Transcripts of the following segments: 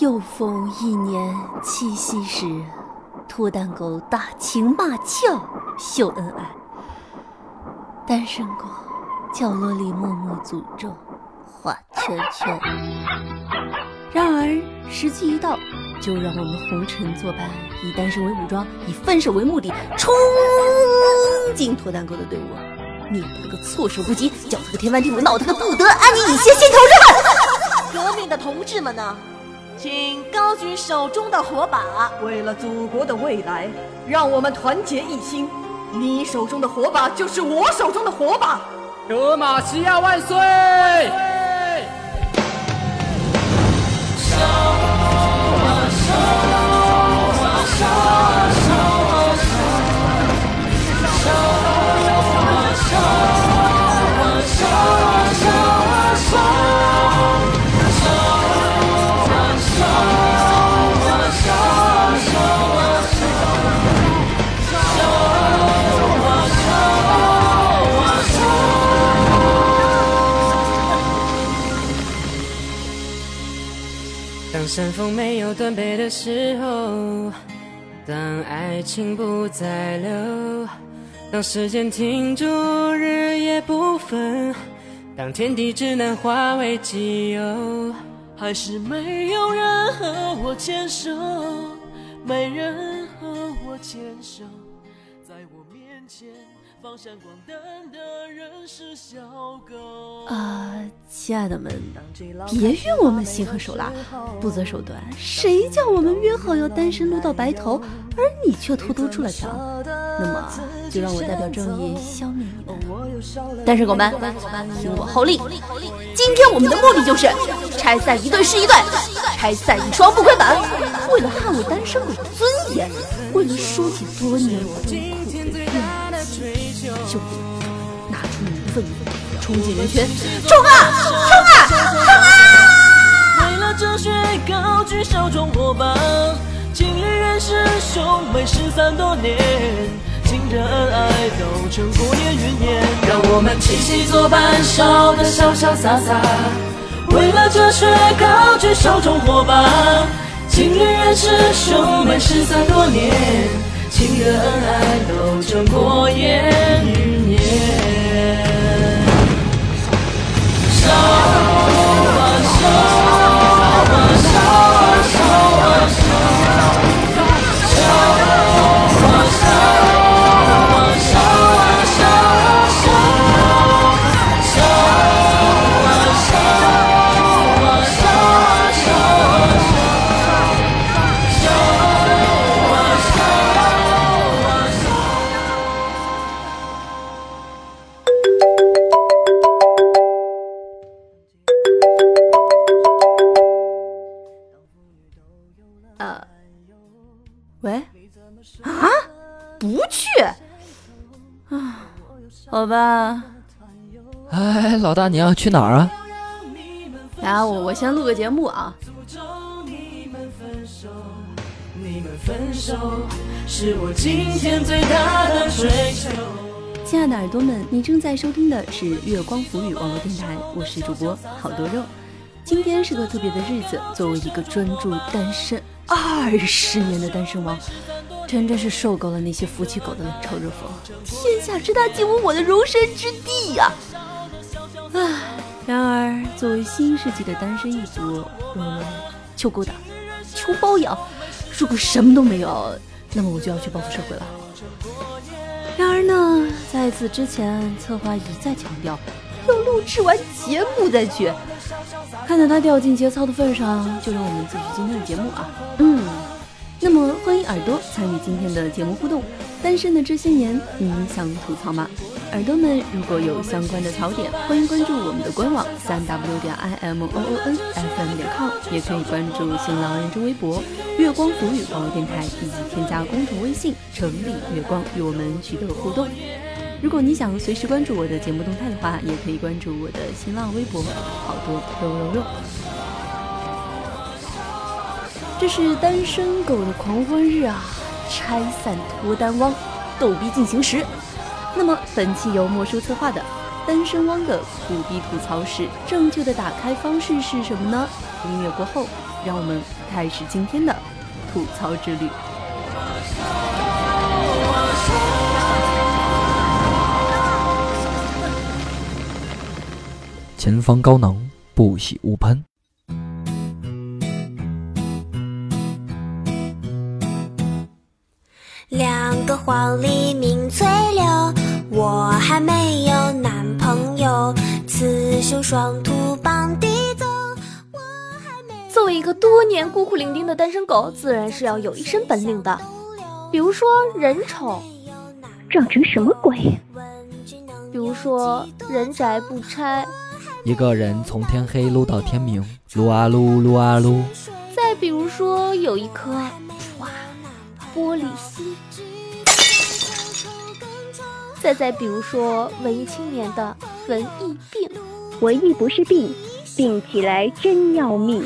又逢一年七夕时，脱单狗打情骂俏秀恩爱，单身狗角落里默默诅咒画圈圈。然而时机一到，就让我们红尘作伴，以单身为武装，以分手为目的，冲进脱单狗的队伍，灭他个措手不及，搅他个天翻地覆，闹他个不得安宁，以泄心头之恨。革命的同志们呢？请高举手中的火把，为了祖国的未来，让我们团结一心。你手中的火把就是我手中的火把。德玛西亚万岁！山峰没有断背的时候，当爱情不再留，当时间停住，日夜不分，当天地只能化为己有，还是没有人和我牵手，没人和我牵手，在我面前。放闪光灯的人是小狗啊，亲爱的们，别怨我们心狠手辣，不择手段。谁叫我们约好要单身撸到白头，而你却偷偷出了墙？那么，就让我代表正义消灭你们！单身狗们，听我号令！今天我们的目的就是拆散一对是一对，拆散一双不亏本。为了捍卫单身狗的尊严，为了疏解多年苦苦的怨。就拿出你的愤怒，冲进人群，冲啊，冲啊，冲啊！为了哲学高举手中火把，情侣认识兄妹失散多年，情热恩爱都成过眼云烟。让我们七夕作伴，笑得潇潇洒洒。为了哲学高举手中火把，情侣认识兄妹失散多年。情的恩爱都成过眼云烟，好吧，哎，老大，你要去哪儿啊？来，我我先录个节目啊。亲爱的耳朵们，你正在收听的是月光浮语网络电台，我是主播好多肉。今天是个特别的日子，作为一个专注单身二十年的单身王。真真是受够了那些夫妻狗的冷嘲热讽，天下之大，竟无我的容身之地呀！唉，然而作为新世纪的单身一族，我们求勾搭，求包养。如果什么都没有，那么我就要去报复社会了。然而呢，在此之前，策划一再强调要录制完节目再去。看在他掉进节操的份上，就让我们继续今天的节目啊！嗯。那么，欢迎耳朵参与今天的节目互动。单身的这些年，你想吐槽吗？耳朵们如果有相关的槽点，欢迎关注我们的官网三 w 点 i m o o n f m 点 com，也可以关注新浪认证微博“月光浮语”网络电台，以及添加公众微信“城里月光”与我们取得互动。如果你想随时关注我的节目动态的话，也可以关注我的新浪微博“好多肉肉肉”。这是单身狗的狂欢日啊！拆散脱单汪，逗逼进行时。那么本期由莫叔策划的单身汪的苦逼吐槽史，正确的打开方式是什么呢？音乐过后，让我们开始今天的吐槽之旅。前方高能，不喜勿喷。个黄鹂鸣翠柳，我还没有男朋友。雌雄双兔傍地走，我还没。作为一个多年孤苦伶仃的单身狗，自然是要有一身本领的。比如说人丑，长成什么鬼？比如说人宅不拆，一个人从天黑撸到天明，撸啊撸，撸啊撸。再比如说有一颗哇玻璃心，再再比如说文艺青年的文艺病，文艺不是病，病起来真要命。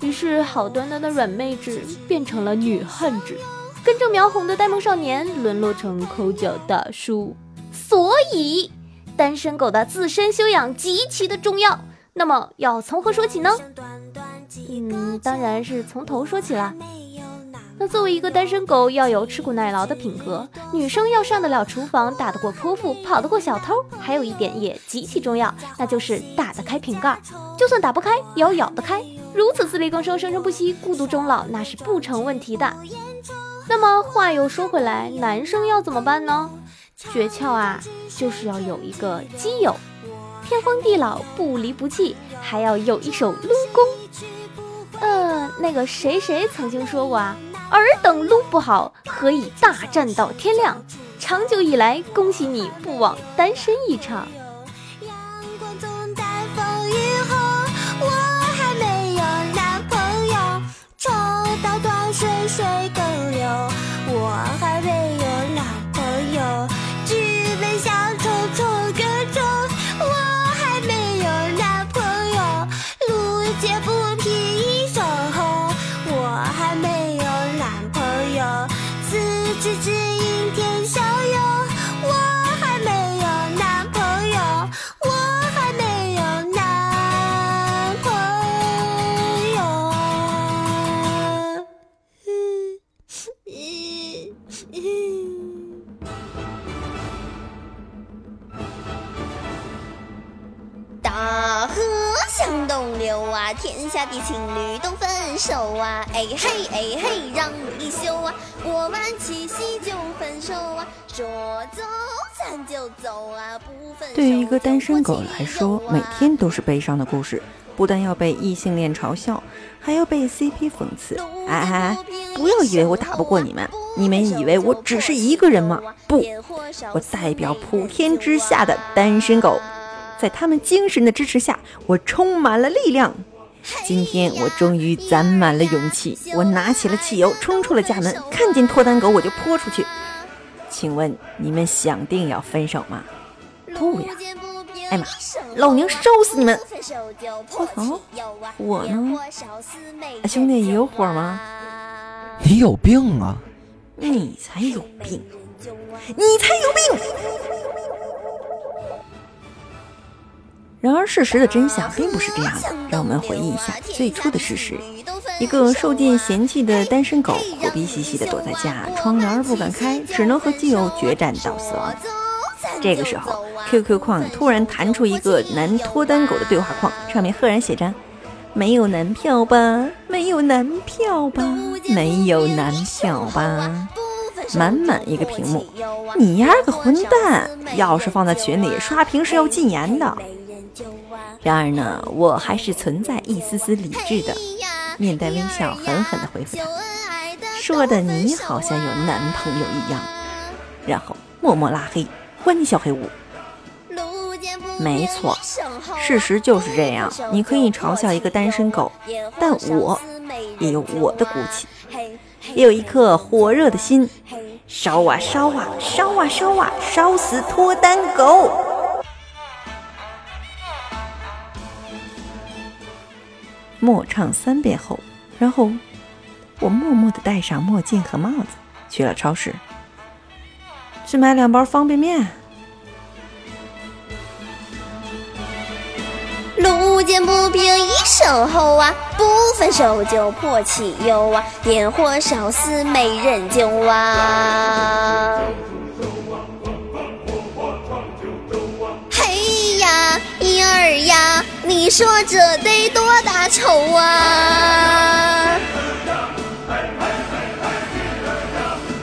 于是好端端的软妹纸变成了女汉子，根正苗红的呆萌少年沦落成抠脚大叔。所以，单身狗的自身修养极其的重要。那么要从何说起呢？嗯，当然是从头说起啦。那作为一个单身狗，要有吃苦耐劳的品格。女生要上得了厨房，打得过泼妇，跑得过小偷。还有一点也极其重要，那就是打得开瓶盖，就算打不开，也要咬得开。如此自力更生、生生不息、孤独终老，那是不成问题的。那么话又说回来，男生要怎么办呢？诀窍啊，就是要有一个基友，天荒地老不离不弃，还要有一手撸功。呃，那个谁谁曾经说过啊，尔等撸不好，何以大战到天亮？长久以来，恭喜你不枉单身一场。阳大河向东流啊，天下的情侣都分手啊！哎嘿哎嘿，让你休啊！过完七夕就分手啊！说走咱就走啊！不分手对于一个单身狗来说，每天都是悲伤的故事，不但要被异性恋嘲笑，还要被 CP 讽刺。哎哎哎，不要以为我打不过你们，你们以为我只是一个人吗？不，我代表普天之下的单身狗，在他们精神的支持下，我充满了力量。今天我终于攒满了勇气，我拿起了汽油，冲出了家门，看见脱单狗我就泼出去。请问你们想定要分手吗？不呀！哎妈，老娘烧死你们！我操，我呢？啊兄弟也有火吗？你有病啊！你才有病！你才有病！然而，事实的真相并不是这样的。让我们回忆一下最初的事实：一个受尽嫌弃的单身狗，苦逼兮兮的躲在家，窗帘不敢开，只能和基友决战到死亡。这个时候，QQ 框突然弹出一个男脱单狗的对话框，上面赫然写着：“没有男票吧？没有男票吧？没有男票吧？”满满一个屏幕，你丫个混蛋！要是放在群里，刷屏是要禁言的。然而呢，我还是存在一丝丝理智的，面带微笑，狠狠地回复他，说的你好像有男朋友一样，然后默默拉黑，关你小黑屋。没错，事实就是这样。你可以嘲笑一个单身狗，但我也有我的骨气，也有一颗火热的心，烧啊烧啊烧啊烧啊，烧死脱单狗！默唱三遍后，然后我默默的戴上墨镜和帽子去了超市。去买两包方便面。路见不平一声吼啊，不分手就破气油啊，点火烧死没人救啊。嘿呀，一二呀。说这得多大仇啊？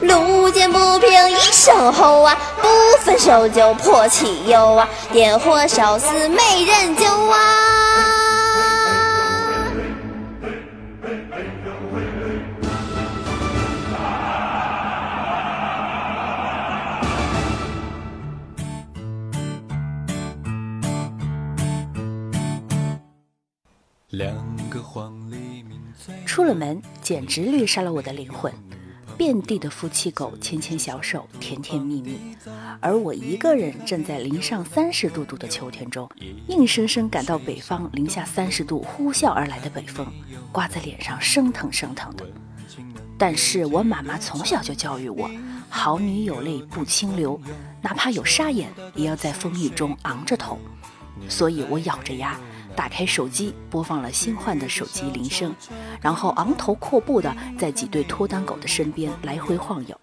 路见不平一声吼啊，不分手就泼汽油啊，点火烧死没人救啊！出了门，简直绿杀了我的灵魂。遍地的夫妻狗牵牵小手，甜甜蜜蜜，而我一个人站在零上三十度度的秋天中，硬生生感到北方零下三十度呼啸而来的北风，刮在脸上生疼生疼的。但是我妈妈从小就教育我，好女有泪不轻流，哪怕有沙眼，也要在风雨中昂着头。所以我咬着牙。打开手机，播放了新换的手机铃声，然后昂头阔步的在几对脱单狗的身边来回晃悠。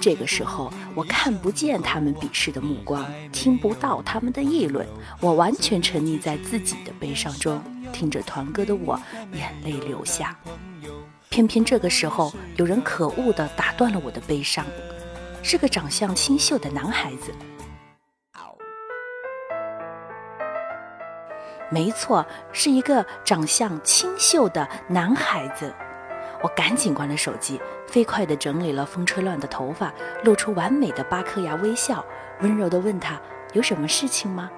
这个时候，我看不见他们鄙视的目光，听不到他们的议论，我完全沉溺在自己的悲伤中，听着团歌的我，眼泪流下。偏偏这个时候，有人可恶的打断了我的悲伤，是个长相清秀的男孩子。没错，是一个长相清秀的男孩子。我赶紧关了手机，飞快地整理了风吹乱的头发，露出完美的八颗牙微笑，温柔地问他有什么事情吗？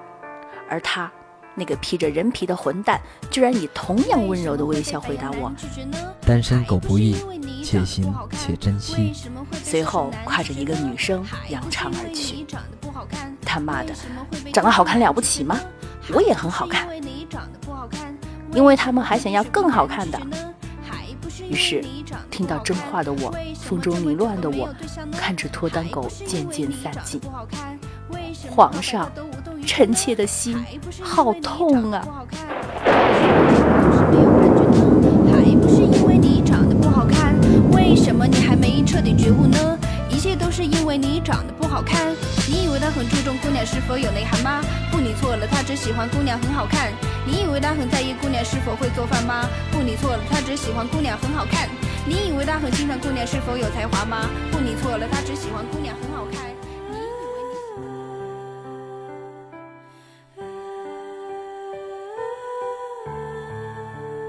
而他，那个披着人皮的混蛋，居然以同样温柔的微笑回答我：“单身狗不易，且行且珍惜。”随后挎着一个女生扬长而去。他妈的，长得好看了不起吗？我也很好看，因为他们还想要更好看的。于是，听到真话的我，风中凌乱的我，看着脱单狗渐渐散尽。皇上，臣妾的心好痛啊！为什么你还没彻底觉悟呢？一切都是因为你长得不好看。你以为他很注重姑娘是否有内涵吗？不，你错了，他只喜欢姑娘很好看。你以为他很在意姑娘是否会做饭吗？不，你错了，他只喜欢姑娘很好看。你以为他很欣赏姑娘是否有才华吗？不，你错了，他只喜欢姑娘很好看。你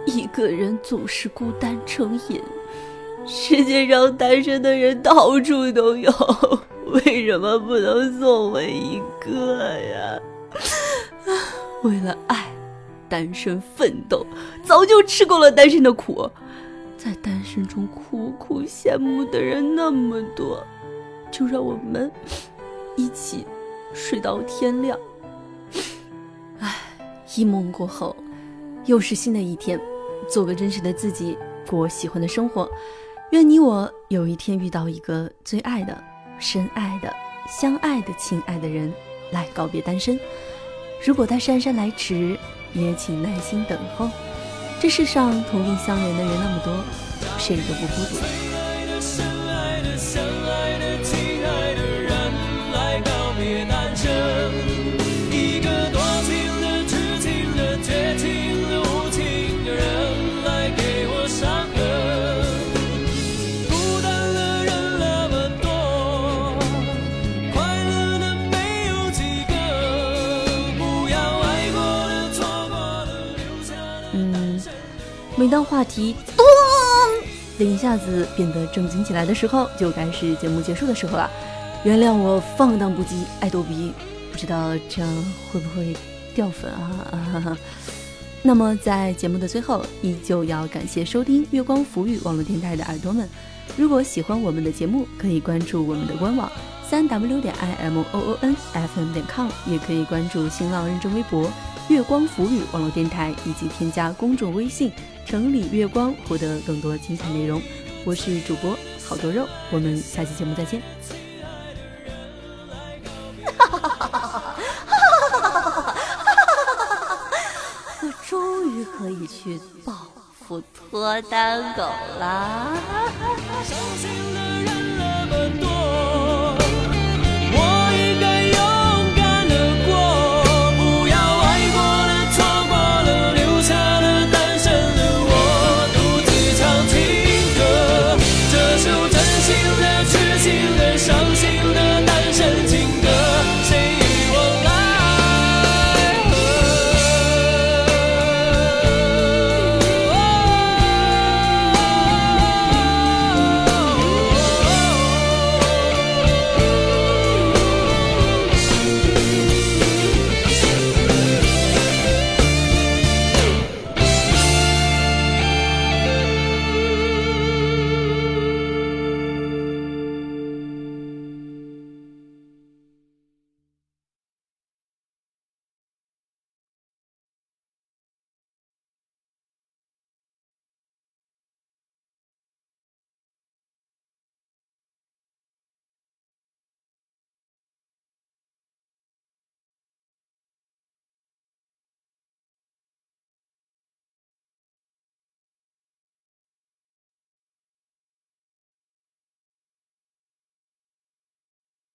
以为一个人总是孤单成瘾。世界上单身的人到处都有，为什么不能送我一个呀？为了爱，单身奋斗，早就吃够了单身的苦。在单身中苦苦羡慕的人那么多，就让我们一起睡到天亮。唉，一梦过后，又是新的一天，做个真实的自己，过喜欢的生活。愿你我有一天遇到一个最爱的、深爱的、相爱的、亲爱的人，来告别单身。如果他姗姗来迟，也请耐心等候。这世上同病相怜的人那么多，谁都不孤独。每当话题咚的一下子变得正经起来的时候，就该是节目结束的时候了。原谅我放荡不羁、爱逗比，不知道这样会不会掉粉啊？那么在节目的最后，依旧要感谢收听月光浮语网络电台的耳朵们。如果喜欢我们的节目，可以关注我们的官网三 w 点 i m o o n f m 点 com，也可以关注新浪认证微博月光浮语网络电台，以及添加公众微信。城里月光，获得更多精彩内容。我是主播好多肉，我们下期节目再见。我终于可以去报复脱单狗啦！伤心的人